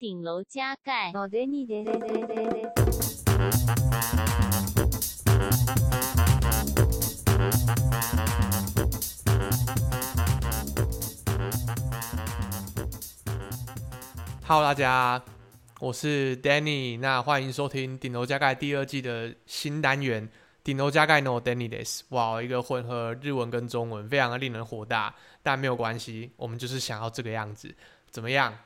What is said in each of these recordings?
顶楼加盖。Hello，大家，我是 Danny，那欢迎收听顶楼加盖第二季的新单元。顶楼加盖 no Danny des，哇，一个混合日文跟中文，非常的令人火大，但没有关系，我们就是想要这个样子，怎么样？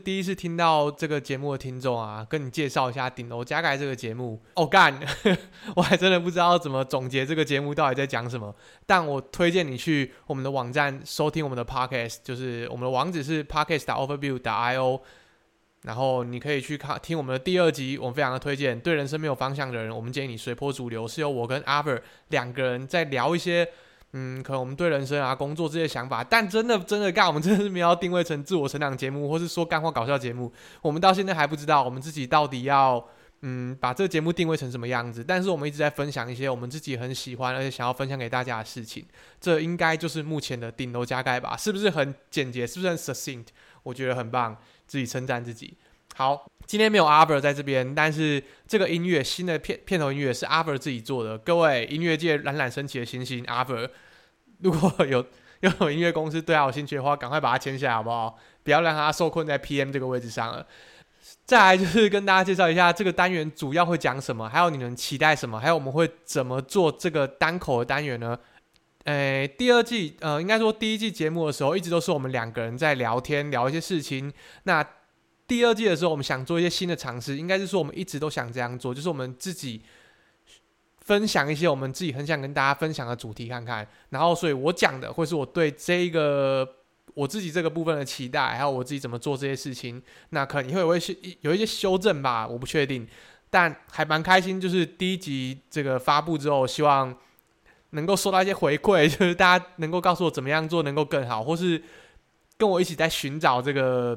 第一次听到这个节目的听众啊，跟你介绍一下顶楼加盖这个节目。哦干，我还真的不知道怎么总结这个节目到底在讲什么，但我推荐你去我们的网站收听我们的 podcast，就是我们的网址是 podcast.overview.io。然后你可以去看听我们的第二集，我们非常的推荐。对人生没有方向的人，我们建议你随波逐流。是由我跟阿 Ver 两个人在聊一些，嗯，可能我们对人生啊、工作这些想法。但真的真的干，我们真的是没有要定位成自我成长节目，或是说干话搞笑节目。我们到现在还不知道我们自己到底要，嗯，把这个节目定位成什么样子。但是我们一直在分享一些我们自己很喜欢而且想要分享给大家的事情。这应该就是目前的顶楼加盖吧？是不是很简洁？是不是很 succinct？我觉得很棒。自己称赞自己。好，今天没有阿 Ver 在这边，但是这个音乐新的片片头音乐是阿 Ver 自己做的。各位音乐界冉冉升起的星星阿 Ver，如果有有音乐公司对他有兴趣的话，赶快把它签下来好不好？不要让他受困在 PM 这个位置上了。再来就是跟大家介绍一下这个单元主要会讲什么，还有你们期待什么，还有我们会怎么做这个单口的单元呢？诶，第二季，呃，应该说第一季节目的时候，一直都是我们两个人在聊天，聊一些事情。那第二季的时候，我们想做一些新的尝试，应该是说我们一直都想这样做，就是我们自己分享一些我们自己很想跟大家分享的主题看看。然后，所以我讲的，或是我对这一个我自己这个部分的期待，还有我自己怎么做这些事情，那可能也会有一些有一些修正吧，我不确定，但还蛮开心。就是第一集这个发布之后，希望。能够收到一些回馈，就是大家能够告诉我怎么样做能够更好，或是跟我一起在寻找这个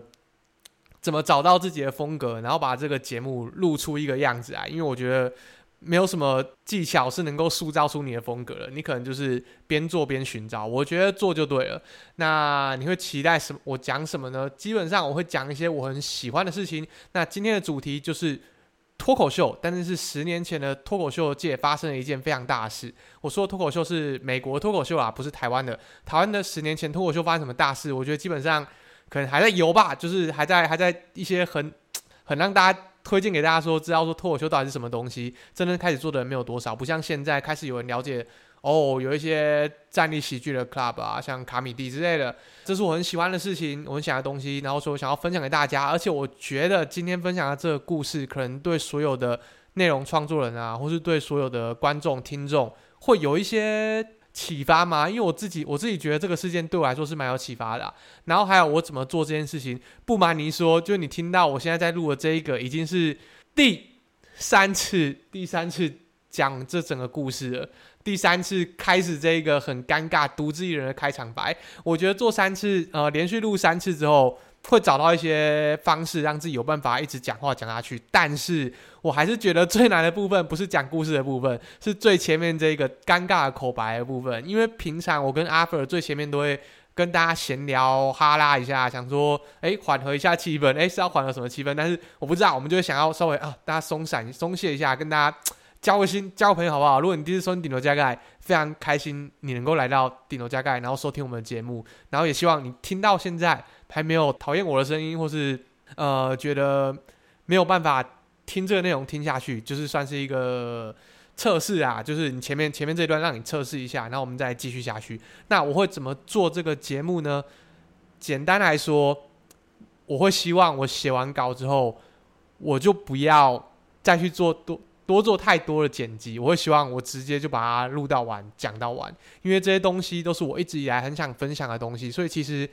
怎么找到自己的风格，然后把这个节目录出一个样子来。因为我觉得没有什么技巧是能够塑造出你的风格的，你可能就是边做边寻找。我觉得做就对了。那你会期待什么？我讲什么呢？基本上我会讲一些我很喜欢的事情。那今天的主题就是。脱口秀，但是是十年前的脱口秀界发生了一件非常大事。我说脱口秀是美国脱口秀啊，不是台湾的。台湾的十年前脱口秀发生什么大事？我觉得基本上可能还在游吧，就是还在还在一些很 很让大家推荐给大家说，知道说脱口秀到底是什么东西。真正开始做的人没有多少，不像现在开始有人了解。哦，有一些站立喜剧的 club 啊，像卡米蒂之类的，这是我很喜欢的事情，我很喜欢的东西，然后说想要分享给大家。而且我觉得今天分享的这个故事，可能对所有的内容创作人啊，或是对所有的观众听众，会有一些启发吗？因为我自己我自己觉得这个事件对我来说是蛮有启发的。然后还有我怎么做这件事情，不瞒您说，就你听到我现在在录的这一个，已经是第三次，第三次讲这整个故事了。第三次开始这一个很尴尬、独自一人的开场白，我觉得做三次，呃，连续录三次之后，会找到一些方式让自己有办法一直讲话讲下去。但是我还是觉得最难的部分不是讲故事的部分，是最前面这个尴尬的口白的部分。因为平常我跟阿 Ver 最前面都会跟大家闲聊哈拉一下，想说，哎，缓和一下气氛，哎，是要缓和什么气氛？但是我不知道，我们就会想要稍微啊，大家松散、松懈一下，跟大家。交个心，交个朋友好不好？如果你第一次收听顶楼加盖，非常开心你能够来到顶楼加盖，然后收听我们的节目，然后也希望你听到现在还没有讨厌我的声音，或是呃觉得没有办法听这个内容听下去，就是算是一个测试啊，就是你前面前面这段让你测试一下，然后我们再继续下去。那我会怎么做这个节目呢？简单来说，我会希望我写完稿之后，我就不要再去做多。多做太多的剪辑，我会希望我直接就把它录到完，讲到完，因为这些东西都是我一直以来很想分享的东西，所以其实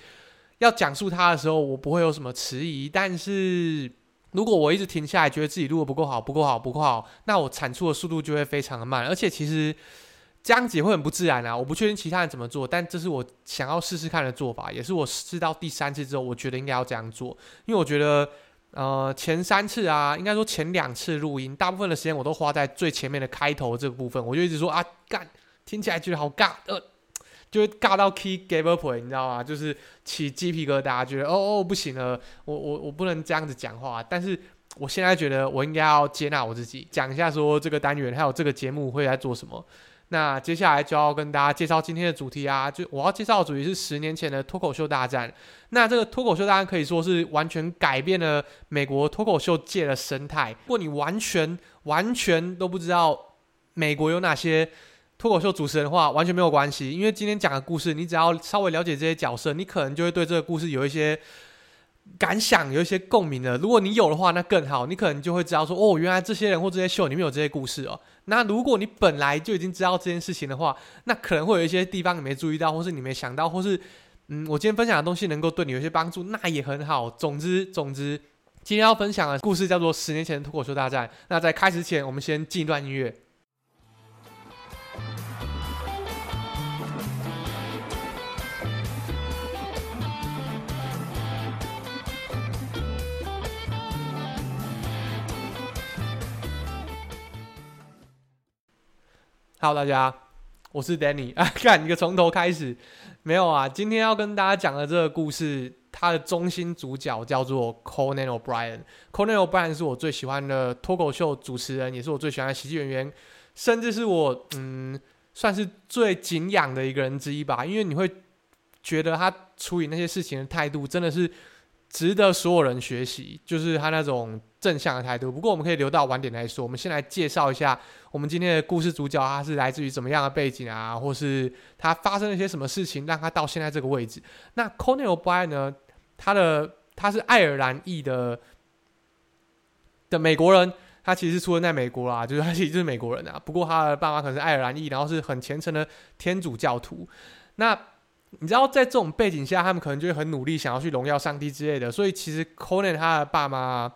要讲述它的时候，我不会有什么迟疑。但是如果我一直停下来，觉得自己录的不够好，不够好，不够好，那我产出的速度就会非常的慢，而且其实这样子也会很不自然啊！我不确定其他人怎么做，但这是我想要试试看的做法，也是我试到第三次之后，我觉得应该要这样做，因为我觉得。呃，前三次啊，应该说前两次录音，大部分的时间我都花在最前面的开头这个部分，我就一直说啊，干，听起来觉得好尬，呃，就会尬到 key give up，你知道吗？就是起鸡皮疙瘩，觉得哦哦不行了，我我我不能这样子讲话。但是我现在觉得我应该要接纳我自己，讲一下说这个单元还有这个节目会在做什么。那接下来就要跟大家介绍今天的主题啊，就我要介绍的主题是十年前的脱口秀大战。那这个脱口秀大战可以说是完全改变了美国脱口秀界的生态。如果你完全完全都不知道美国有哪些。脱口秀主持人的话完全没有关系，因为今天讲的故事，你只要稍微了解这些角色，你可能就会对这个故事有一些感想，有一些共鸣了。如果你有的话，那更好，你可能就会知道说，哦，原来这些人或这些秀里面有这些故事哦。那如果你本来就已经知道这件事情的话，那可能会有一些地方你没注意到，或是你没想到，或是嗯，我今天分享的东西能够对你有些帮助，那也很好。总之，总之，今天要分享的故事叫做《十年前脱口秀大战》。那在开始前，我们先进一段音乐。Hello，大家，我是 Danny 啊。看一个从头开始，没有啊。今天要跟大家讲的这个故事，它的中心主角叫做 Conan O'Brien。Conan O'Brien 是我最喜欢的脱口秀主持人，也是我最喜欢的喜剧演员，甚至是我嗯，算是最敬仰的一个人之一吧。因为你会觉得他处理那些事情的态度，真的是。值得所有人学习，就是他那种正向的态度。不过我们可以留到晚点来说。我们先来介绍一下我们今天的故事主角，他是来自于怎么样的背景啊，或是他发生了一些什么事情，让他到现在这个位置。那 Conan O'Brien 呢？他的他是爱尔兰裔的的美国人，他其实出生在美国啦，就是他其实就是美国人啊。不过他的爸妈可能是爱尔兰裔，然后是很虔诚的天主教徒。那你知道，在这种背景下，他们可能就会很努力，想要去荣耀上帝之类的。所以，其实 Conan 他的爸妈，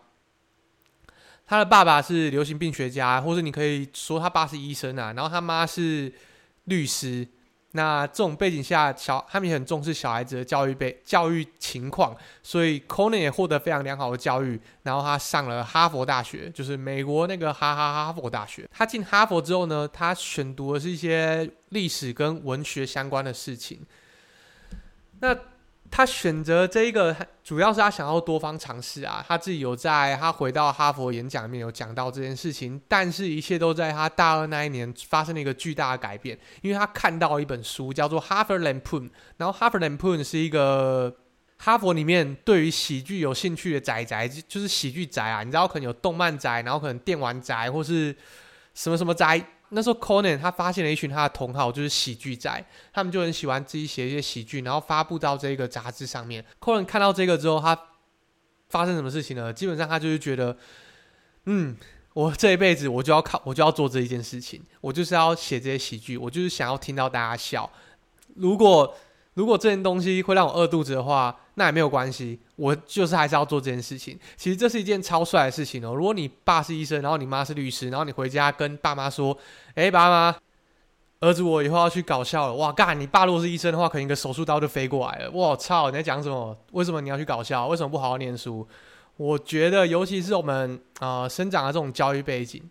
他的爸爸是流行病学家，或者你可以说他爸是医生啊。然后他妈是律师。那这种背景下，小他们也很重视小孩子的教育被教育情况，所以 Conan 也获得非常良好的教育。然后他上了哈佛大学，就是美国那个哈哈哈佛大学。他进哈佛之后呢，他选读的是一些历史跟文学相关的事情。那他选择这一个，主要是他想要多方尝试啊。他自己有在他回到哈佛演讲里面有讲到这件事情，但是一切都在他大二那一年发生了一个巨大的改变，因为他看到一本书叫做《Harvard Lampoon》，然后《Harvard Lampoon》是一个哈佛里面对于喜剧有兴趣的宅宅，就是喜剧宅啊。你知道可能有动漫宅，然后可能电玩宅，或是什么什么宅。那时候，Conan 他发现了一群他的同好，就是喜剧仔，他们就很喜欢自己写一些喜剧，然后发布到这个杂志上面。Conan 看到这个之后，他发生什么事情呢？基本上他就是觉得，嗯，我这一辈子我就要靠，我就要做这一件事情，我就是要写这些喜剧，我就是想要听到大家笑。如果如果这件东西会让我饿肚子的话，那也没有关系，我就是还是要做这件事情。其实这是一件超帅的事情哦。如果你爸是医生，然后你妈是律师，然后你回家跟爸妈说：“哎，爸妈，儿子我以后要去搞笑了。”哇，干！你爸如果是医生的话，可能一个手术刀就飞过来了。我操！你在讲什么？为什么你要去搞笑？为什么不好好念书？我觉得，尤其是我们呃生长的这种教育背景。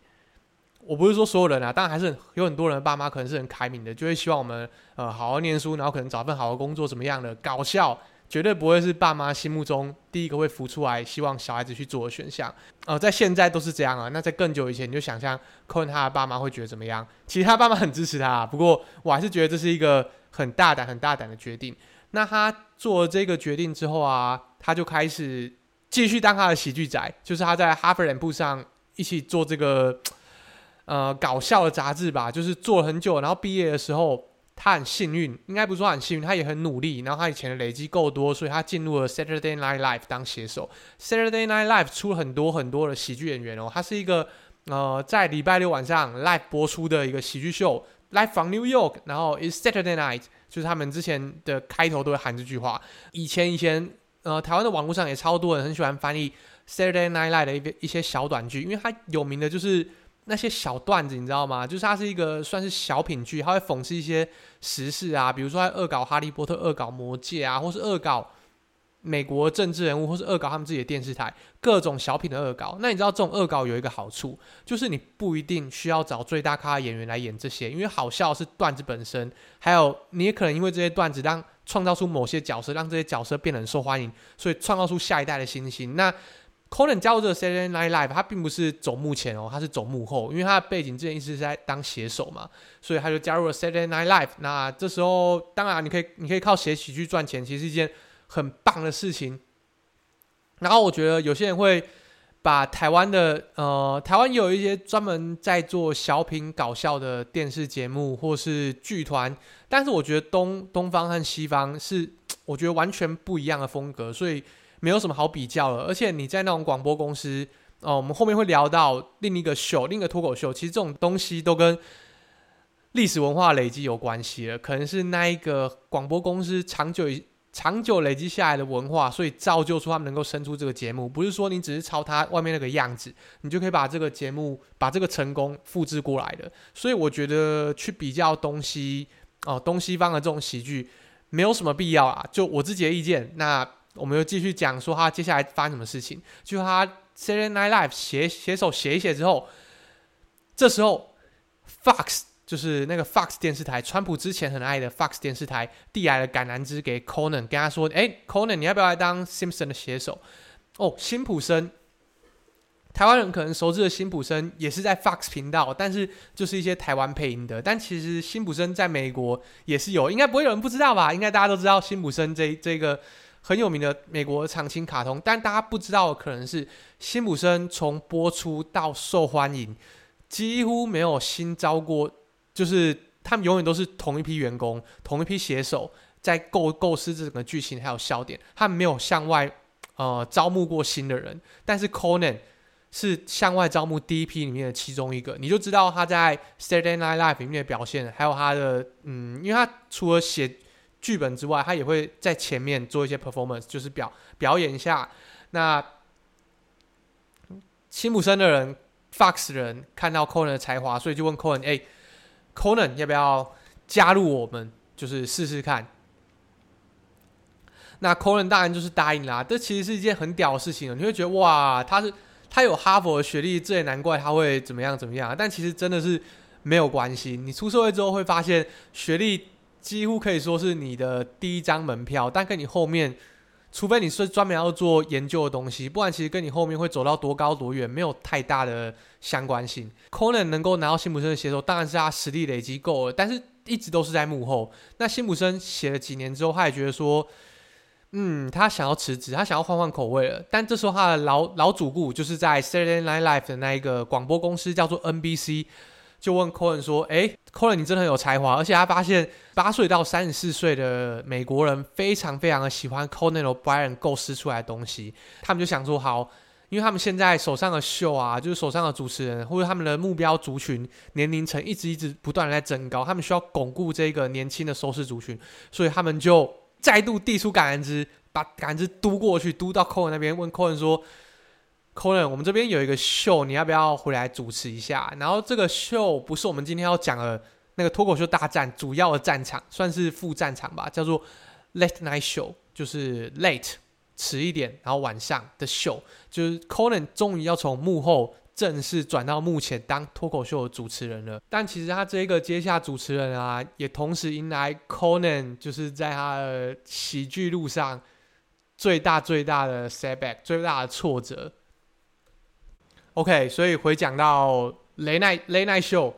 我不是说所有人啊，当然还是有很多人爸妈可能是很开明的，就会希望我们呃好好念书，然后可能找份好的工作，怎么样的搞笑，绝对不会是爸妈心目中第一个会浮出来希望小孩子去做的选项。呃，在现在都是这样啊。那在更久以前，你就想象柯文他的爸妈会觉得怎么样？其实他爸妈很支持他啊，不过我还是觉得这是一个很大胆、很大胆的决定。那他做了这个决定之后啊，他就开始继续当他的喜剧仔，就是他在 Harvard Lampoon 上一起做这个。呃，搞笑的杂志吧，就是做了很久，然后毕业的时候，他很幸运，应该不是说很幸运，他也很努力，然后他以前的累积够多，所以他进入了 Saturday Night Live 当写手。Saturday Night Live 出了很多很多的喜剧演员哦，他是一个呃，在礼拜六晚上 live 播出的一个喜剧秀，Live from New York，然后 Is Saturday Night，就是他们之前的开头都会喊这句话。以前以前，呃，台湾的网络上也超多人很喜欢翻译 Saturday Night Live 的一一些小短剧，因为他有名的就是。那些小段子你知道吗？就是它是一个算是小品剧，它会讽刺一些时事啊，比如说在恶搞《哈利波特》、恶搞《魔戒》啊，或是恶搞美国政治人物或是恶搞他们自己的电视台，各种小品的恶搞。那你知道这种恶搞有一个好处，就是你不一定需要找最大咖演员来演这些，因为好笑是段子本身，还有你也可能因为这些段子让创造出某些角色，让这些角色变得很受欢迎，所以创造出下一代的新星。那 Conan 加入这个 Saturday Night Live，他并不是走幕前哦，他是走幕后，因为他的背景之前一直在当写手嘛，所以他就加入了 Saturday Night Live。那这时候当然你可以你可以靠写喜剧赚钱，其实是一件。很棒的事情，然后我觉得有些人会把台湾的呃，台湾有一些专门在做小品搞笑的电视节目或是剧团，但是我觉得东东方和西方是 我觉得完全不一样的风格，所以没有什么好比较的。而且你在那种广播公司哦、我们后面会聊到另一个秀，另一个脱口秀，其实这种东西都跟历史文化累积有关系了，可能是那一个广播公司长久。长久累积下来的文化，所以造就出他们能够生出这个节目。不是说你只是抄他外面那个样子，你就可以把这个节目、把这个成功复制过来的。所以我觉得去比较东西哦，东西方的这种喜剧没有什么必要啊。就我自己的意见。那我们又继续讲说他接下来发生什么事情。就他 Saturday Night Live 写写手写一写之后，这时候 Fox。就是那个 Fox 电视台，川普之前很爱的 Fox 电视台递来了橄榄枝给 Conan，跟他说：“哎，Conan，你要不要来当 Simpson 的写手？”哦，辛普森，台湾人可能熟知的辛普森也是在 Fox 频道，但是就是一些台湾配音的。但其实辛普森在美国也是有，应该不会有人不知道吧？应该大家都知道辛普森这这个很有名的美国长青卡通，但大家不知道的可能是辛普森从播出到受欢迎，几乎没有新招过。就是他们永远都是同一批员工，同一批写手在构构思这整个剧情还有笑点，他们没有向外呃招募过新的人。但是 Conan 是向外招募第一批里面的其中一个，你就知道他在 Saturday Night Live 里面的表现，还有他的嗯，因为他除了写剧本之外，他也会在前面做一些 performance，就是表表演一下。那辛普森的人，Fox 人看到 Conan 的才华，所以就问 Conan：“ 哎。” Conan 要不要加入我们？就是试试看。那 Conan 当然就是答应啦、这其实是一件很屌的事情，你会觉得哇，他是他有哈佛的学历，这也难怪他会怎么样怎么样。但其实真的是没有关系。你出社会之后会发现，学历几乎可以说是你的第一张门票，但跟你后面。除非你是专门要做研究的东西，不然其实跟你后面会走到多高多远没有太大的相关性。Conan 能够拿到辛普森的写手，当然是他实力累积够了，但是一直都是在幕后。那辛普森写了几年之后，他也觉得说，嗯，他想要辞职，他想要换换口味了。但这时候他的老老主顾就是在 Saturday Night Live 的那一个广播公司叫做 NBC。就问 Conan 说：“诶 Conan 你真的很有才华，而且他发现八岁到三十四岁的美国人非常非常的喜欢 Conan O'Brien 构思出来的东西。他们就想说，好，因为他们现在手上的秀啊，就是手上的主持人或者他们的目标族群年龄层一直一直不断的在增高，他们需要巩固这个年轻的收视族群，所以他们就再度递出橄榄枝，把橄榄枝嘟过去，嘟到 Conan 那边，问 Conan 说。” Conan，我们这边有一个秀，你要不要回来主持一下？然后这个秀不是我们今天要讲的那个脱口秀大战主要的战场，算是副战场吧，叫做 Late Night Show，就是 Late 迟一点，然后晚上的秀，就是 Conan 终于要从幕后正式转到幕前当脱口秀的主持人了。但其实他这个接下主持人啊，也同时迎来 Conan 就是在他的喜剧路上最大最大的 setback，最大的挫折。OK，所以回讲到 Late Night Late Night Show，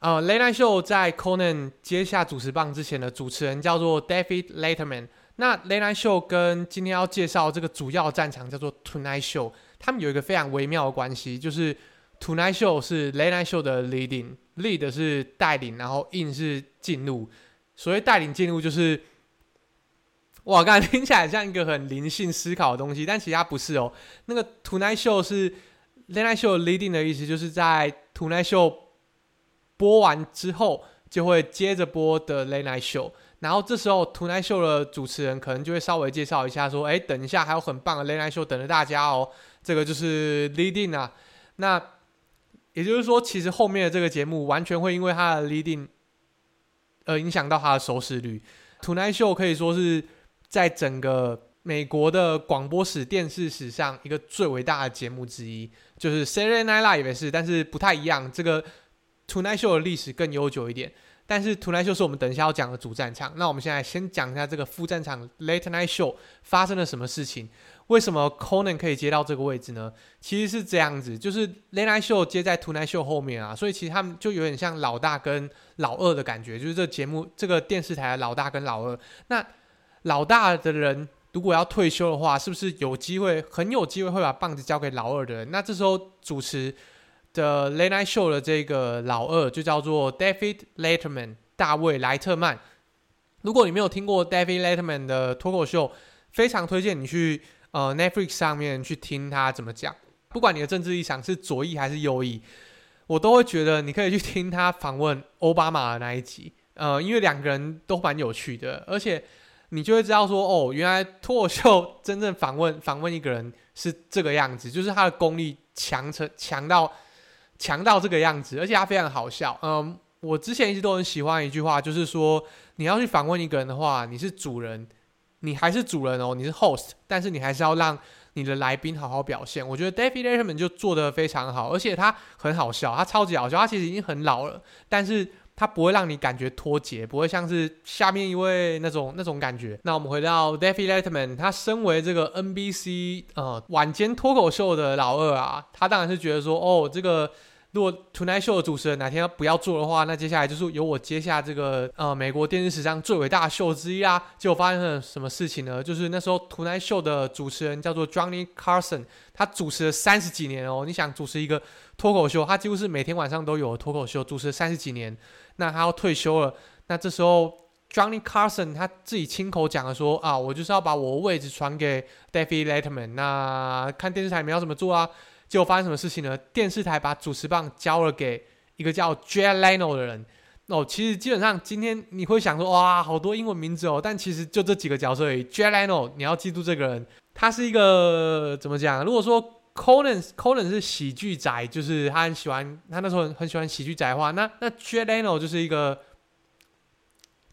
呃，Late Night Show 在 Conan 接下主持棒之前的主持人叫做 David Letterman。那 Late Night Show 跟今天要介绍这个主要战场叫做 Tonight Show，他们有一个非常微妙的关系，就是 Tonight Show 是 Late Night Show 的 leading，lead 是带领，然后 in 是进入。所谓带领进入，就是哇，刚才听起来像一个很灵性思考的东西，但其实它不是哦。那个 Tonight Show 是 Late Night Show leading 的意思就是在 Tonight Show 播完之后，就会接着播的 Late Night Show。然后这时候 Tonight Show 的主持人可能就会稍微介绍一下，说：“哎，等一下还有很棒的 Late Night Show 等着大家哦。”这个就是 leading 啊。那也就是说，其实后面的这个节目完全会因为它的 leading 而影响到它的收视率。Tonight Show 可以说是在整个美国的广播史、电视史上一个最伟大的节目之一，就是 Saturday Night Live 也是，但是不太一样。这个 Tonight Show 的历史更悠久一点，但是 Tonight Show 是我们等一下要讲的主战场。那我们现在先讲一下这个副战场 Late Night Show 发生了什么事情。为什么 Conan 可以接到这个位置呢？其实是这样子，就是 Late Night Show 接在 Tonight Show 后面啊，所以其实他们就有点像老大跟老二的感觉，就是这节目这个电视台的老大跟老二。那老大的人如果要退休的话，是不是有机会很有机会会把棒子交给老二的人？那这时候主持的 Late Night Show 的这个老二就叫做 David Letterman，大卫莱特曼。如果你没有听过 David Letterman 的脱口秀，非常推荐你去。呃，Netflix 上面去听他怎么讲，不管你的政治立场是左翼还是右翼，我都会觉得你可以去听他访问奥巴马的那一集。呃，因为两个人都蛮有趣的，而且你就会知道说，哦，原来脱口秀真正访问访问一个人是这个样子，就是他的功力强成强到强到这个样子，而且他非常好笑。嗯、我之前一直都很喜欢一句话，就是说你要去访问一个人的话，你是主人。你还是主人哦，你是 host，但是你还是要让你的来宾好好表现。我觉得 David Letterman 就做得非常好，而且他很好笑，他超级好笑。他其实已经很老了，但是他不会让你感觉脱节，不会像是下面一位那种那种感觉。那我们回到 Daffy Letterman，他身为这个 NBC 呃晚间脱口秀的老二啊，他当然是觉得说，哦，这个。如果 Tonight Show 的主持人哪天不要做的话，那接下来就是由我接下这个呃美国电视史上最伟大的秀之一啊。结果发生了什么事情呢？就是那时候 Tonight Show 的主持人叫做 Johnny Carson，他主持了三十几年哦。你想主持一个脱口秀，他几乎是每天晚上都有脱口秀，主持三十几年。那他要退休了，那这时候 Johnny Carson 他自己亲口讲了说啊，我就是要把我的位置传给 David Letterman。那看电视台你们要怎么做啊？结果发生什么事情呢？电视台把主持棒交了给一个叫 Jay Leno 的人。哦，其实基本上今天你会想说，哇，好多英文名字哦。但其实就这几个角色而已。Jay Leno，你要记住这个人，他是一个怎么讲？如果说 Conan Conan 是喜剧宅，就是他很喜欢，他那时候很，很喜欢喜剧宅的话，那那 Jay Leno 就是一个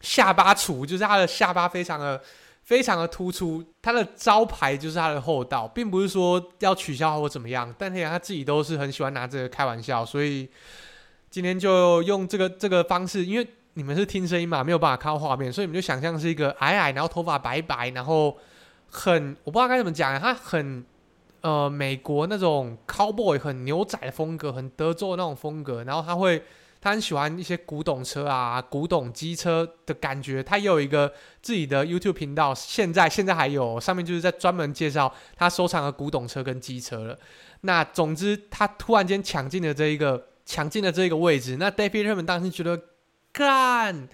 下巴厨，就是他的下巴非常的。非常的突出，他的招牌就是他的厚道，并不是说要取消或怎么样，但是他自己都是很喜欢拿这个开玩笑，所以今天就用这个这个方式，因为你们是听声音嘛，没有办法看到画面，所以你们就想象是一个矮矮，然后头发白白，然后很我不知道该怎么讲，他很呃美国那种 cowboy 很牛仔的风格，很德州的那种风格，然后他会。他很喜欢一些古董车啊，古董机车的感觉。他也有一个自己的 YouTube 频道，现在现在还有，上面就是在专门介绍他收藏的古董车跟机车了。那总之，他突然间抢进了这一个抢进了这一个位置。那 David 根本当时觉得干，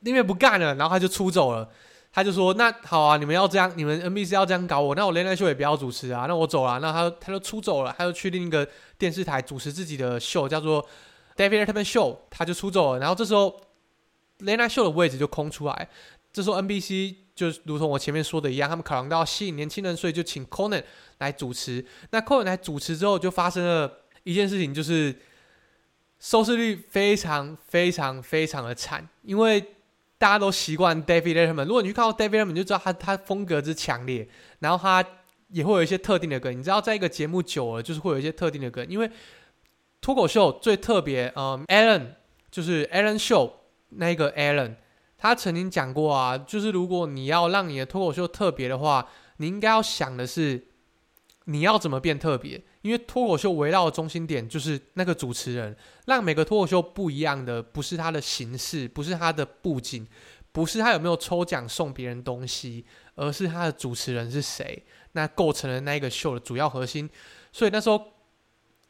因为不干了，然后他就出走了。他就说：“那好啊，你们要这样，你们 NBC 要这样搞我，那我连台秀也不要主持啊，那我走了。那他他就出走了，他就去另一个电视台主持自己的秀，叫做。” David Letterman Show，他就出走了，然后这时候 Late Night Show 的位置就空出来。这时候 NBC 就如同我前面说的一样，他们考量到吸引年轻人，所以就请 Conan 来主持。那 Conan 来主持之后，就发生了一件事情，就是收视率非常非常非常的惨，因为大家都习惯 David Letterman。如果你去看到 David Letterman，就知道他他风格之强烈，然后他也会有一些特定的歌。你知道，在一个节目久了，就是会有一些特定的歌，因为。脱口秀最特别，嗯，Allen 就是 Allen Show 那个 Allen，他曾经讲过啊，就是如果你要让你的脱口秀特别的话，你应该要想的是你要怎么变特别，因为脱口秀围绕的中心点就是那个主持人，让每个脱口秀不一样的不是他的形式，不是他的布景，不是他有没有抽奖送别人东西，而是他的主持人是谁，那构成了那个秀的主要核心，所以那时候。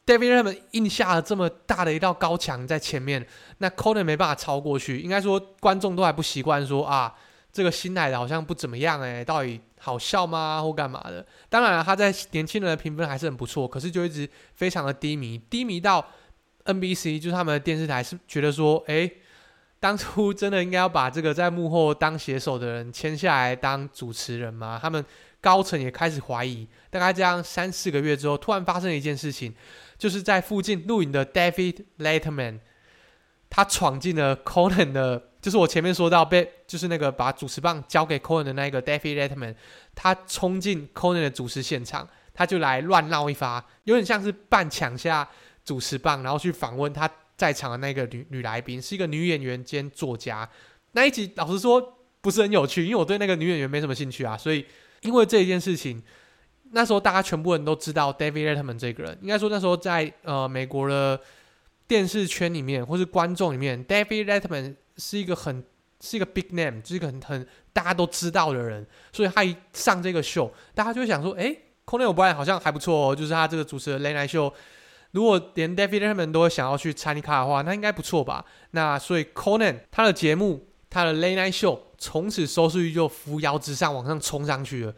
David Letterman 印下了这么大的一道高墙在前面，那 Conan 没办法超过去。应该说观众都还不习惯，说啊，这个新来的好像不怎么样诶，到底好笑吗？或干嘛的？当然了，他在年轻人的评分还是很不错，可是就一直非常的低迷，低迷到 NBC 就是他们的电视台是觉得说，诶，当初真的应该要把这个在幕后当写手的人签下来当主持人吗？他们高层也开始怀疑。大概这样三四个月之后，突然发生了一件事情。就是在附近录影的 David Letterman，他闯进了 Conan 的就是我前面说到被，就是那个把主持棒交给 Conan 的那个 David Letterman，他冲进 Conan 的主持现场，他就来乱闹一发，有点像是半抢下主持棒，然后去访问他在场的那个女女来宾，是一个女演员兼作家。那一集老实说不是很有趣，因为我对那个女演员没什么兴趣啊，所以因为这一件事情，那时候大家全部人都知道 David Letterman 这个人，应该说那时候在呃美国的电视圈里面或是观众里面，David Letterman。是一个很是一个 big name，是一个很很大家都知道的人，所以他一上这个秀，大家就会想说，哎，Conan O'Brien 好像还不错哦，就是他这个主持的 Late Night Show，如果连 David Letterman 都会想要去参加的话，那应该不错吧？那所以 Conan 他的节目，他的 Late Night Show 从此收视率就扶摇直上，往上冲上去了。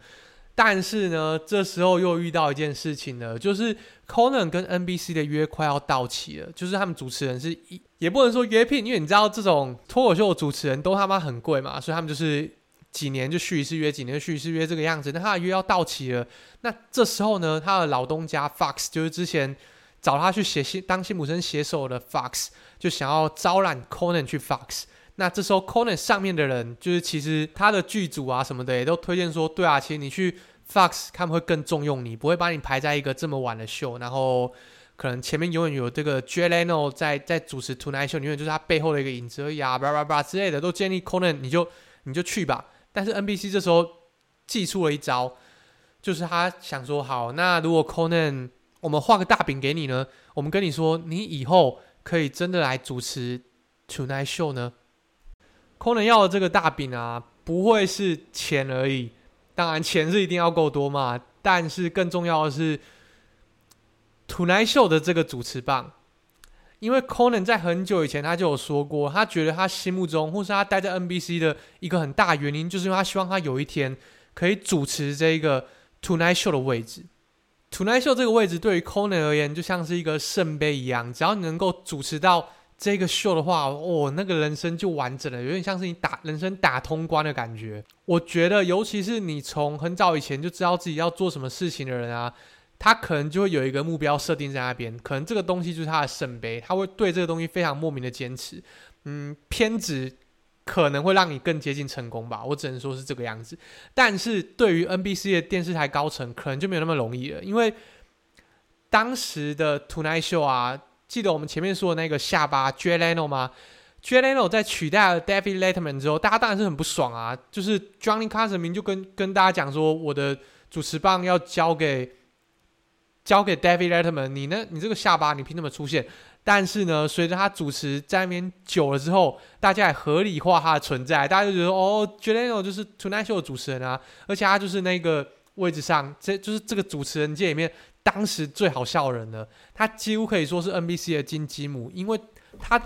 但是呢，这时候又遇到一件事情了，就是 Conan 跟 NBC 的约快要到期了，就是他们主持人是一也不能说约聘，因为你知道这种脱口秀的主持人都他妈很贵嘛，所以他们就是几年就续一次约，几年续一次约这个样子。那他的约要到期了，那这时候呢，他的老东家 Fox 就是之前找他去写信当辛普森写手的 Fox，就想要招揽 Conan 去 Fox。那这时候，Conan 上面的人就是其实他的剧组啊什么的也都推荐说，对啊，其实你去 Fox 他们会更重用你，不会把你排在一个这么晚的秀，然后可能前面永远有这个 j a l e n o 在在主持 Tonight Show，永远就是他背后的一个影子而已啊，叭叭叭之类的，都建议 Conan 你就你就去吧。但是 NBC 这时候祭出了一招，就是他想说，好，那如果 Conan 我们画个大饼给你呢，我们跟你说，你以后可以真的来主持 Tonight Show 呢。科能要的这个大饼啊，不会是钱而已，当然钱是一定要够多嘛。但是更重要的是 Tonight Show 的这个主持棒，因为 Conan 在很久以前他就有说过，他觉得他心目中或是他待在 NBC 的一个很大原因，就是因为他希望他有一天可以主持这一个 Tonight Show 的位置。Tonight Show 这个位置对于 Conan 而言，就像是一个圣杯一样，只要你能够主持到。这个秀的话，哦，那个人生就完整了，有点像是你打人生打通关的感觉。我觉得，尤其是你从很早以前就知道自己要做什么事情的人啊，他可能就会有一个目标设定在那边，可能这个东西就是他的圣杯，他会对这个东西非常莫名的坚持。嗯，偏执可能会让你更接近成功吧，我只能说是这个样子。但是对于 NBC 的电视台高层，可能就没有那么容易了，因为当时的 Tonight Show 啊。记得我们前面说的那个下巴 Jay Leno 吗？Jay Leno 在取代了 David Letterman 之后，大家当然是很不爽啊。就是 Johnny Carson 明就跟跟大家讲说，我的主持棒要交给交给 David Letterman，你呢？你这个下巴，你凭什么出现？但是呢，随着他主持在那边久了之后，大家也合理化他的存在，大家就觉得哦，Jay Leno 就是 Tonight Show 的主持人啊，而且他就是那个位置上，这就是这个主持人界里面。当时最好笑的人呢，他几乎可以说是 NBC 的金鸡母，因为他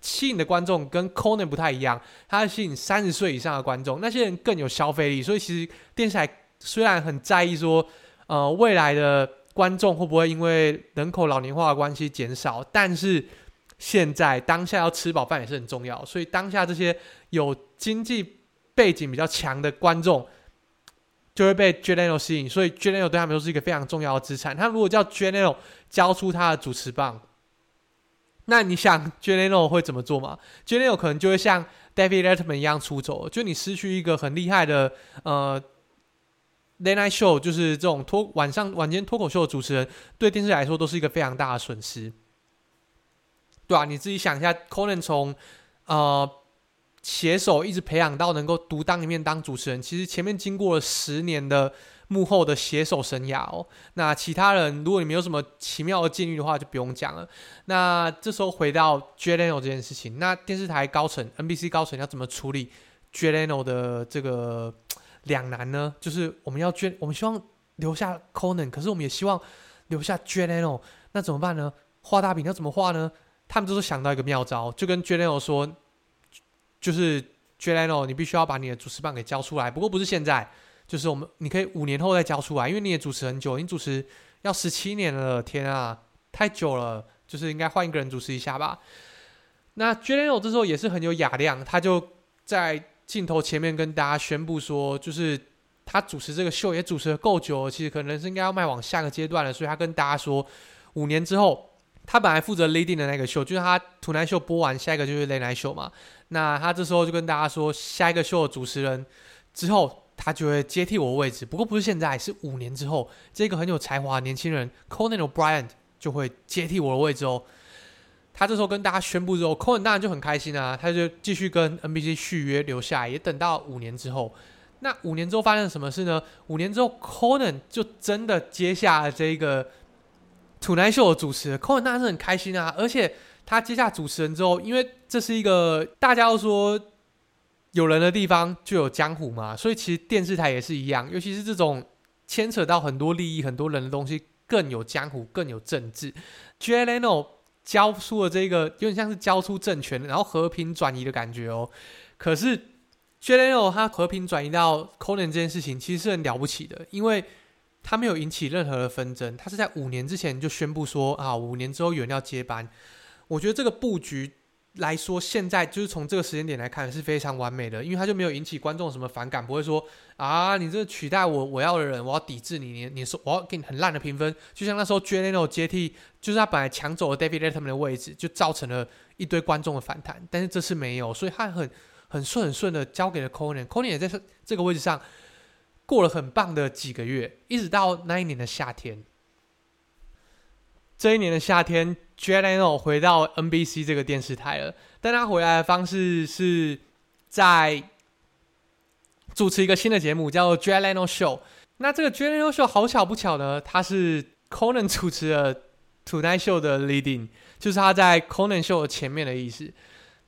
吸引的观众跟 Conan 不太一样，他吸引三十岁以上的观众，那些人更有消费力。所以其实电视台虽然很在意说，呃，未来的观众会不会因为人口老年化的关系减少，但是现在当下要吃饱饭也是很重要，所以当下这些有经济背景比较强的观众。就会被 Jay Leno 吸引，所以 Jay Leno 对他们都是一个非常重要的资产。他如果叫 Jay Leno 交出他的主持棒，那你想 Jay Leno 会怎么做吗？Jay Leno 可能就会像 David Letterman 一样出走，就你失去一个很厉害的呃 Late Night Show，就是这种脱晚上晚间脱口秀的主持人，对电视来说都是一个非常大的损失，对啊，你自己想一下，Conan 从呃。写手一直培养到能够独当一面当主持人，其实前面经过了十年的幕后的写手生涯哦。那其他人，如果你没有什么奇妙的境遇的话，就不用讲了。那这时候回到 Jay Leno 这件事情，那电视台高层、NBC 高层要怎么处理 Jay Leno 的这个两难呢？就是我们要捐，我们希望留下 Conan，可是我们也希望留下 Jay Leno，那怎么办呢？画大饼要怎么画呢？他们就是想到一个妙招，就跟 Jay Leno 说。就是 j a n o 你必须要把你的主持棒给交出来。不过不是现在，就是我们你可以五年后再交出来，因为你也主持很久，你主持要十七年了，天啊，太久了，就是应该换一个人主持一下吧。那 j a n o 这时候也是很有雅量，他就在镜头前面跟大家宣布说，就是他主持这个秀也主持了够久了，其实可能是应该要迈往下个阶段了，所以他跟大家说，五年之后他本来负责 leading 的那个秀，就是他 Tonight 秀播完，下一个就是 Late Night 秀嘛。那他这时候就跟大家说，下一个秀的主持人之后，他就会接替我的位置。不过不是现在，是五年之后，这个很有才华的年轻人 Conan O'Brien 就会接替我的位置哦。他这时候跟大家宣布之后，Conan 当然就很开心啊，他就继续跟 NBC 续约留下来，也等到五年之后。那五年之后发生了什么事呢？五年之后，Conan 就真的接下了这个 Tonight Show 的主持人。Conan 当然是很开心啊，而且他接下主持人之后，因为这是一个大家都说有人的地方就有江湖嘛，所以其实电视台也是一样，尤其是这种牵扯到很多利益、很多人的东西，更有江湖，更有政治。j a l e n o 交出了这个有点像是交出政权，然后和平转移的感觉哦。可是。j a l e n o 他和平转移到 Conan 这件事情，其实是很了不起的，因为他没有引起任何的纷争，他是在五年之前就宣布说啊，五年之后有人要接班。我觉得这个布局来说，现在就是从这个时间点来看是非常完美的，因为他就没有引起观众什么反感，不会说啊，你这个取代我我要的人，我要抵制你，你你说我要给你很烂的评分，就像那时候 Jay Leno 接替，就是他本来抢走了 David Letterman 的位置，就造成了一堆观众的反弹，但是这次没有，所以他很。很顺很顺的交给了 Conan，Conan 也在这个位置上过了很棒的几个月，一直到那一年的夏天。这一年的夏天，Jay Leno 回到 NBC 这个电视台了，但他回来的方式是在主持一个新的节目，叫做 Jay Leno Show。那这个 Jay Leno Show 好巧不巧呢，他是 Conan 主持的 Tonight Show 的 leading，就是他在 Conan Show 的前面的意思。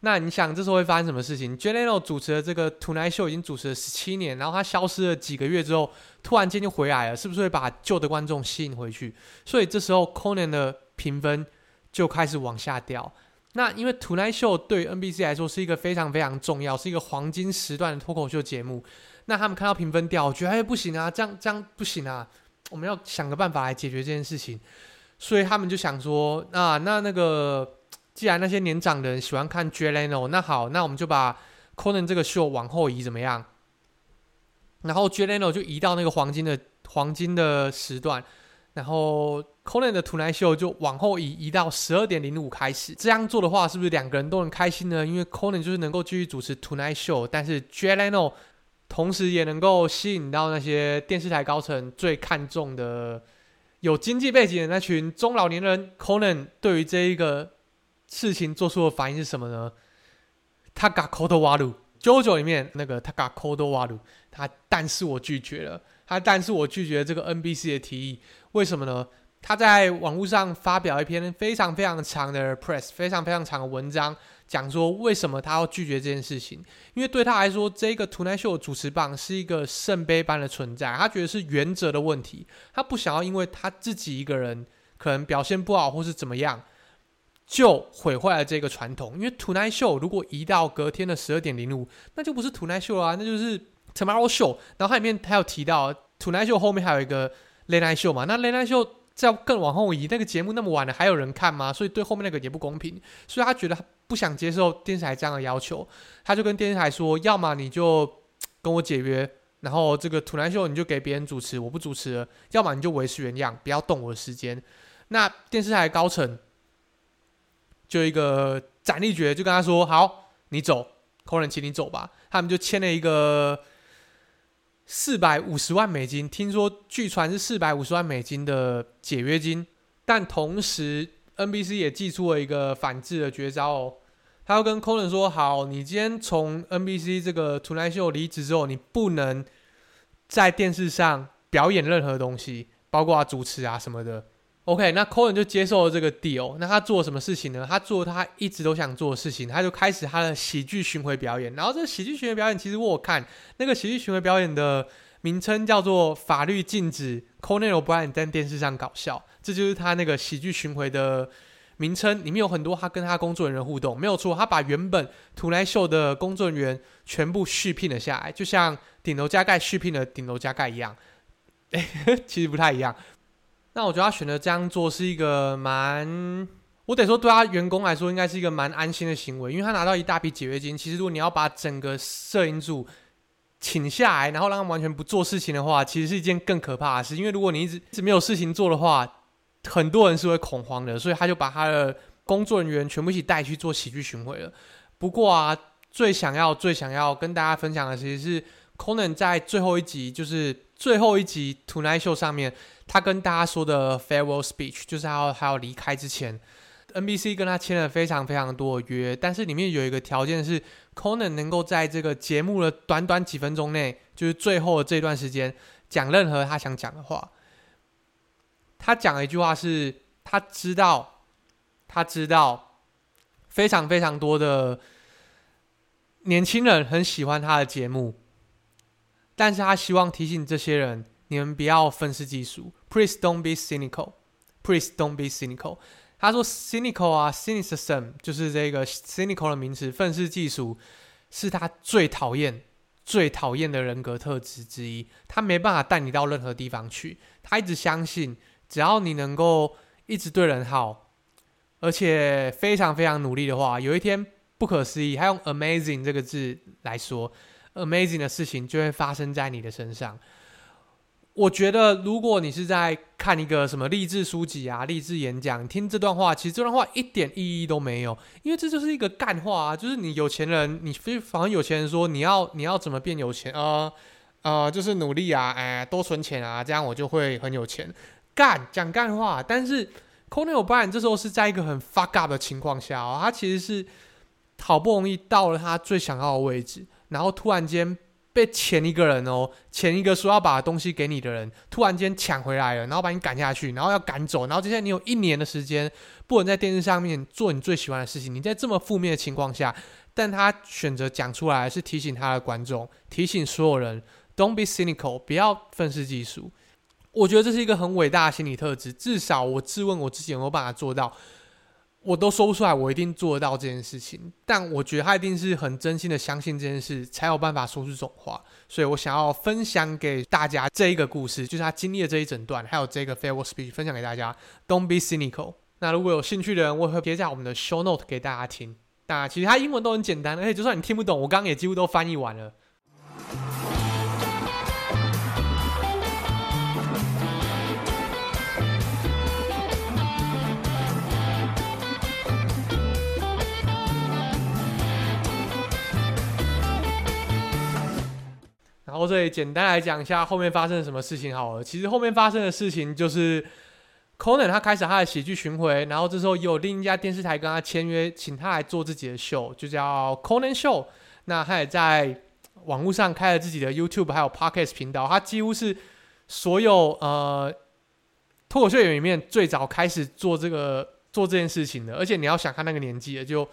那你想，这时候会发生什么事情？Jay Leno 主持的这个 Tonight Show 已经主持了十七年，然后他消失了几个月之后，突然间就回来了，是不是会把旧的观众吸引回去？所以这时候 Conan 的评分就开始往下掉。那因为 Tonight Show 对 NBC 来说是一个非常非常重要，是一个黄金时段的脱口秀节目。那他们看到评分掉，我觉得哎不行啊，这样这样不行啊，我们要想个办法来解决这件事情。所以他们就想说，啊，那那个。既然那些年长的人喜欢看 Jay Leno，那好，那我们就把 Conan 这个秀往后移，怎么样？然后 Jay Leno 就移到那个黄金的黄金的时段，然后 Conan 的 Tonight Show 就往后移，移到十二点零五开始。这样做的话，是不是两个人都能开心呢？因为 Conan 就是能够继续主持 Tonight Show，但是 Jay Leno 同时也能够吸引到那些电视台高层最看重的有经济背景的那群中老年人。Conan 对于这一个。事情做出的反应是什么呢？他嘎抠多瓦鲁，JoJo 里面那个他嘎抠多瓦鲁，他但是我拒绝了，他但是我拒绝这个 NBC 的提议，为什么呢？他在网络上发表一篇非常非常长的 press，非常非常长的文章，讲说为什么他要拒绝这件事情，因为对他来说，这个 Tonight Show 主持棒是一个圣杯般的存在，他觉得是原则的问题，他不想要因为他自己一个人可能表现不好或是怎么样。就毁坏了这个传统，因为 Tonight Show 如果移到隔天的十二点零五，那就不是 Tonight Show 啊，那就是 Tomorrow Show。然后它里面还有提到 Tonight Show 后面还有一个 Late Night Show 嘛，那 Late Night Show 再更往后移，那个节目那么晚了还有人看吗？所以对后面那个也不公平，所以他觉得他不想接受电视台这样的要求，他就跟电视台说：要么你就跟我解约，然后这个 Tonight Show 你就给别人主持，我不主持了；要么你就维持原样，不要动我的时间。那电视台高层。就一个斩立决，就跟他说：“好，你走科伦请你走吧。”他们就签了一个四百五十万美金，听说据传是四百五十万美金的解约金。但同时，NBC 也祭出了一个反制的绝招哦。他要跟 Conan 说：“好，你今天从 NBC 这个 Tonight Show 离职之后，你不能在电视上表演任何东西，包括主持啊什么的。” OK，那 Conan 就接受了这个 deal。那他做了什么事情呢？他做他一直都想做的事情，他就开始他的喜剧巡回表演。然后这喜剧巡回表演，其实我看那个喜剧巡回表演的名称叫做《法律禁止 Conan O'Brien 在电视上搞笑》，这就是他那个喜剧巡回的名称。里面有很多他跟他工作人员互动，没有错，他把原本图来秀的工作人员全部续聘了下来，就像顶楼加盖续聘了顶楼加盖一样。哎，其实不太一样。那我觉得他选择这样做是一个蛮，我得说对他员工来说应该是一个蛮安心的行为，因为他拿到一大笔解约金。其实如果你要把整个摄影组请下来，然后让他们完全不做事情的话，其实是一件更可怕的事。因为如果你一直一直没有事情做的话很多人是会恐慌的，所以他就把他的工作人员全部一起带去做喜剧巡回了。不过啊，最想要、最想要跟大家分享的，其实是 Conan 在最后一集，就是最后一集 Tonight Show 上面，他跟大家说的 farewell speech，就是他要他要离开之前，NBC 跟他签了非常非常多的约，但是里面有一个条件是 Conan 能够在这个节目的短短几分钟内，就是最后的这段时间，讲任何他想讲的话。他讲了一句话是，他知道，他知道，非常非常多的年轻人很喜欢他的节目，但是他希望提醒这些人，你们不要愤世嫉俗。Please don't be cynical. Please don't be cynical. 他说 cynical 啊，cynicism 就是这个 cynical 的名词，愤世嫉俗是他最讨厌、最讨厌的人格特质之一。他没办法带你到任何地方去，他一直相信。只要你能够一直对人好，而且非常非常努力的话，有一天不可思议，他用 amazing 这个字来说，amazing 的事情就会发生在你的身上。我觉得，如果你是在看一个什么励志书籍啊、励志演讲，听这段话，其实这段话一点意义都没有，因为这就是一个干话啊，就是你有钱人，你非反正有钱人说你要你要怎么变有钱啊？呃，呃，就是努力啊，哎，多存钱啊，这样我就会很有钱。干讲干话，但是 Conan O'Brien 这时候是在一个很 fuck up 的情况下哦，他其实是好不容易到了他最想要的位置，然后突然间被前一个人哦，前一个说要把东西给你的人突然间抢回来了，然后把你赶下去，然后要赶走，然后接下来你有一年的时间不能在电视上面做你最喜欢的事情，你在这么负面的情况下，但他选择讲出来是提醒他的观众，提醒所有人，Don't be cynical，不要愤世嫉俗。我觉得这是一个很伟大的心理特质，至少我自问我自己有没有办法做到，我都说不出来，我一定做得到这件事情。但我觉得他一定是很真心的相信这件事，才有办法说出这种话。所以我想要分享给大家这一个故事，就是他经历的这一整段，还有这个 farewell speech，分享给大家。Don't be cynical。那如果有兴趣的人，我也会贴在我们的 show note 给大家听。那其实他英文都很简单，而且就算你听不懂，我刚刚也几乎都翻译完了。后这里简单来讲一下后面发生了什么事情好了。其实后面发生的事情就是，Conan 他开始他的喜剧巡回，然后这时候有另一家电视台跟他签约，请他来做自己的秀，就叫 Conan Show。那他也在网络上开了自己的 YouTube 还有 Podcast 频道，他几乎是所有呃脱口秀演员里面最早开始做这个做这件事情的。而且你要想看那个年纪的，就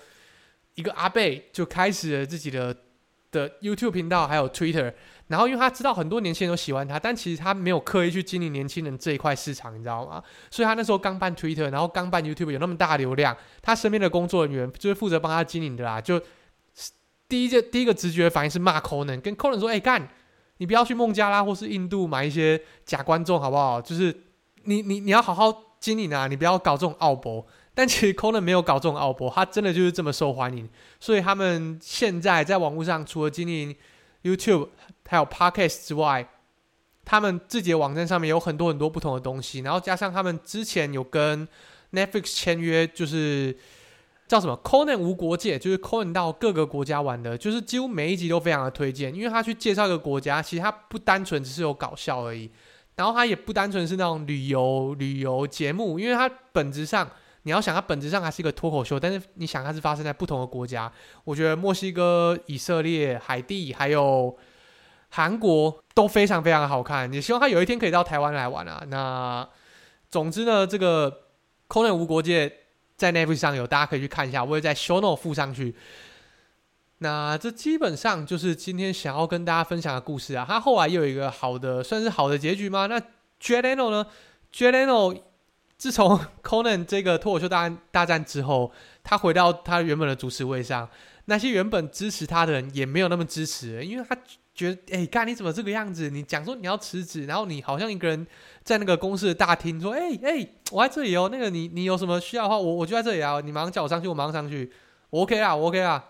一个阿贝就开始了自己的的 YouTube 频道还有 Twitter。然后，因为他知道很多年轻人都喜欢他，但其实他没有刻意去经营年轻人这一块市场，你知道吗？所以他那时候刚办 Twitter，然后刚办 YouTube，有那么大流量，他身边的工作人员就是负责帮他经营的啦。就第一件第一个直觉反应是骂 Conan，跟 Conan 说：“哎，干，你不要去孟加拉或是印度买一些假观众，好不好？就是你你你要好好经营啊，你不要搞这种奥博。”但其实 Conan 没有搞这种奥博，他真的就是这么受欢迎。所以他们现在在网络上除了经营 YouTube，还有 Podcast 之外，他们自己的网站上面有很多很多不同的东西，然后加上他们之前有跟 Netflix 签约，就是叫什么 Conan 无国界，就是 Conan 到各个国家玩的，就是几乎每一集都非常的推荐，因为他去介绍一个国家，其实他不单纯只是有搞笑而已，然后他也不单纯是那种旅游旅游节目，因为他本质上。你要想，它本质上还是一个脱口秀，但是你想它是发生在不同的国家。我觉得墨西哥、以色列、海地还有韩国都非常非常好看。也希望他有一天可以到台湾来玩啊。那总之呢，这个《Conan 无国界》在 Netflix 上有，大家可以去看一下，我会在 Show Note 附上去。那这基本上就是今天想要跟大家分享的故事啊。他后来又有一个好的，算是好的结局吗？那 Jeleno 呢？Jeleno 自从 Conan 这个脱口秀大大战之后，他回到他原本的主持位上，那些原本支持他的人也没有那么支持，因为他觉得，哎，干你怎么这个样子？你讲说你要辞职，然后你好像一个人在那个公司的大厅说，哎哎，我在这里哦，那个你你有什么需要的话，我我就在这里啊，你马上叫我上去，我马上上去，我 OK 啦，我 OK 啦。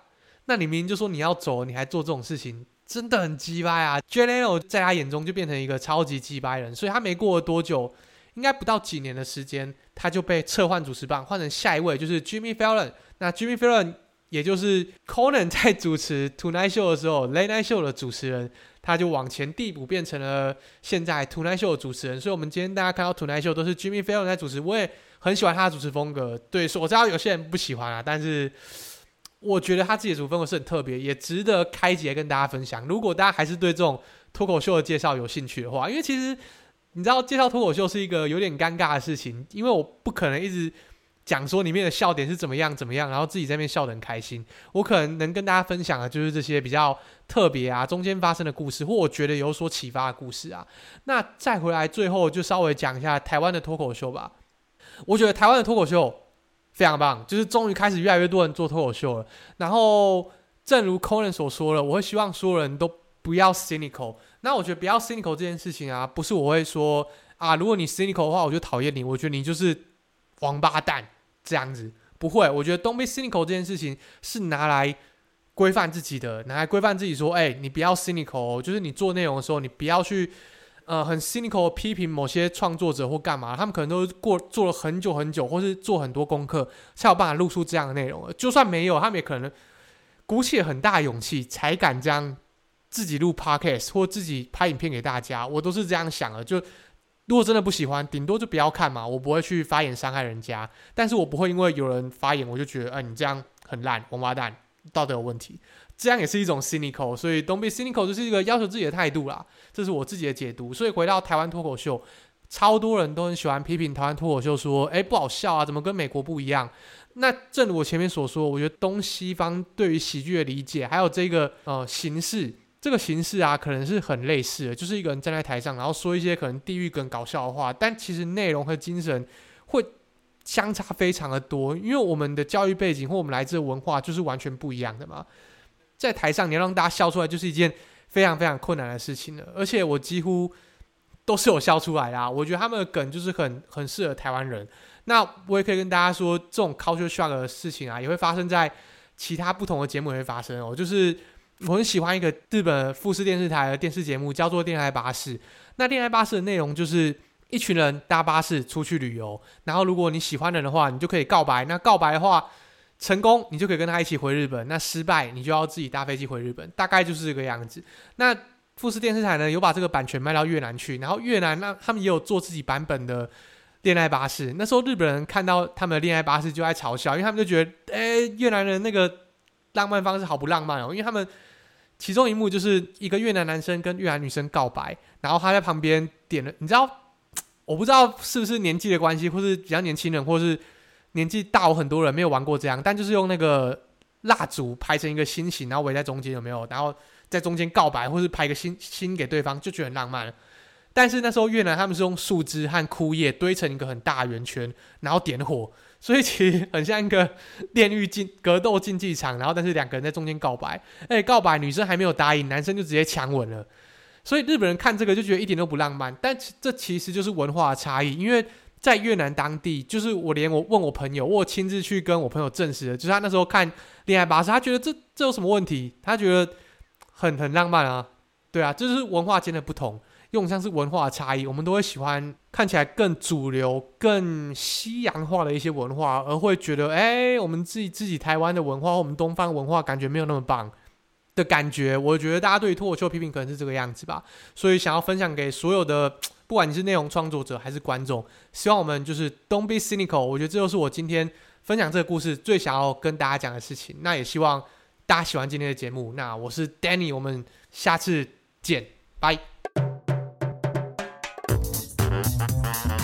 那你明明就说你要走，你还做这种事情，真的很鸡掰啊！Jay Leno 在他眼中就变成一个超级鸡掰人，所以他没过了多久。应该不到几年的时间，他就被撤换主持棒，换成下一位就是 Jimmy Fallon。那 Jimmy Fallon 也就是 Conan 在主持 Tonight Show 的时候，Late Night Show 的主持人，他就往前递补，变成了现在 Tonight Show 的主持人。所以，我们今天大家看到 Tonight Show 都是 Jimmy Fallon 在主持，我也很喜欢他的主持风格。对，我知道有些人不喜欢啊，但是我觉得他自己的主持风格是很特别，也值得开节跟大家分享。如果大家还是对这种脱口秀的介绍有兴趣的话，因为其实你知道介绍脱口秀是一个有点尴尬的事情，因为我不可能一直。讲说里面的笑点是怎么样怎么样，然后自己在那边笑得很开心。我可能能跟大家分享的就是这些比较特别啊，中间发生的故事，或我觉得有所启发的故事啊。那再回来最后就稍微讲一下台湾的脱口秀吧。我觉得台湾的脱口秀非常棒，就是终于开始越来越多人做脱口秀了。然后正如 Conan 所说了，我会希望所有人都不要 cynical。那我觉得不要 cynical 这件事情啊，不是我会说啊，如果你 cynical 的话，我就讨厌你。我觉得你就是王八蛋。这样子不会，我觉得 don't be cynical 这件事情是拿来规范自己的，拿来规范自己说，哎、你不要 cynical，就是你做内容的时候，你不要去呃很 cynical 批评某些创作者或干嘛，他们可能都过做了很久很久，或是做很多功课才有办法露出这样的内容。就算没有，他们也可能鼓起很大勇气才敢这样自己录 podcast 或自己拍影片给大家。我都是这样想的，就。如果真的不喜欢，顶多就不要看嘛。我不会去发言伤害人家，但是我不会因为有人发言，我就觉得，哎、你这样很烂，王八蛋，道德有问题。这样也是一种 cynical，所以 don't be cynical 就是一个要求自己的态度啦。这是我自己的解读。所以回到台湾脱口秀，超多人都很喜欢批评台湾脱口秀，说，哎，不好笑啊，怎么跟美国不一样？那正如我前面所说，我觉得东西方对于喜剧的理解，还有这个呃形式。这个形式啊，可能是很类似的，就是一个人站在台上，然后说一些可能地狱梗搞笑的话，但其实内容和精神会相差非常的多，因为我们的教育背景或我们来自的文化就是完全不一样的嘛。在台上你要让大家笑出来，就是一件非常非常困难的事情了。而且我几乎都是有笑出来的，我觉得他们的梗就是很很适合台湾人。那我也可以跟大家说，这种 culture shock 的事情啊，也会发生在其他不同的节目也会发生哦，就是。我很喜欢一个日本富士电视台的电视节目，叫做《恋爱巴士》。那《恋爱巴士》的内容就是一群人搭巴士出去旅游，然后如果你喜欢人的话，你就可以告白。那告白的话成功，你就可以跟他一起回日本；那失败，你就要自己搭飞机回日本。大概就是这个样子。那富士电视台呢，有把这个版权卖到越南去，然后越南那他们也有做自己版本的《恋爱巴士》。那时候日本人看到他们的《恋爱巴士》就爱嘲笑，因为他们就觉得，哎，越南人那个浪漫方式好不浪漫哦，因为他们。其中一幕就是一个越南男生跟越南女生告白，然后他在旁边点了，你知道，我不知道是不是年纪的关系，或是比较年轻人，或是年纪大我很多人没有玩过这样，但就是用那个蜡烛排成一个心形，然后围在中间，有没有？然后在中间告白，或是拍个心心给对方，就觉得很浪漫。但是那时候越南他们是用树枝和枯叶堆成一个很大圆圈，然后点火。所以其实很像一个炼狱竞格斗竞技场，然后但是两个人在中间告白，哎，告白女生还没有答应，男生就直接强吻了。所以日本人看这个就觉得一点都不浪漫，但这其实就是文化的差异。因为在越南当地，就是我连我问我朋友，我亲自去跟我朋友证实了，就是他那时候看《恋爱巴士》，他觉得这这有什么问题？他觉得很很浪漫啊，对啊，就是文化间的不同。用像是文化的差异，我们都会喜欢看起来更主流、更西洋化的一些文化，而会觉得，哎，我们自己自己台湾的文化，我们东方文化感觉没有那么棒的感觉。我觉得大家对脱口秀批评可能是这个样子吧，所以想要分享给所有的，不管你是内容创作者还是观众，希望我们就是 Don't be cynical。我觉得这就是我今天分享这个故事最想要跟大家讲的事情。那也希望大家喜欢今天的节目。那我是 Danny，我们下次见，拜。Thank you.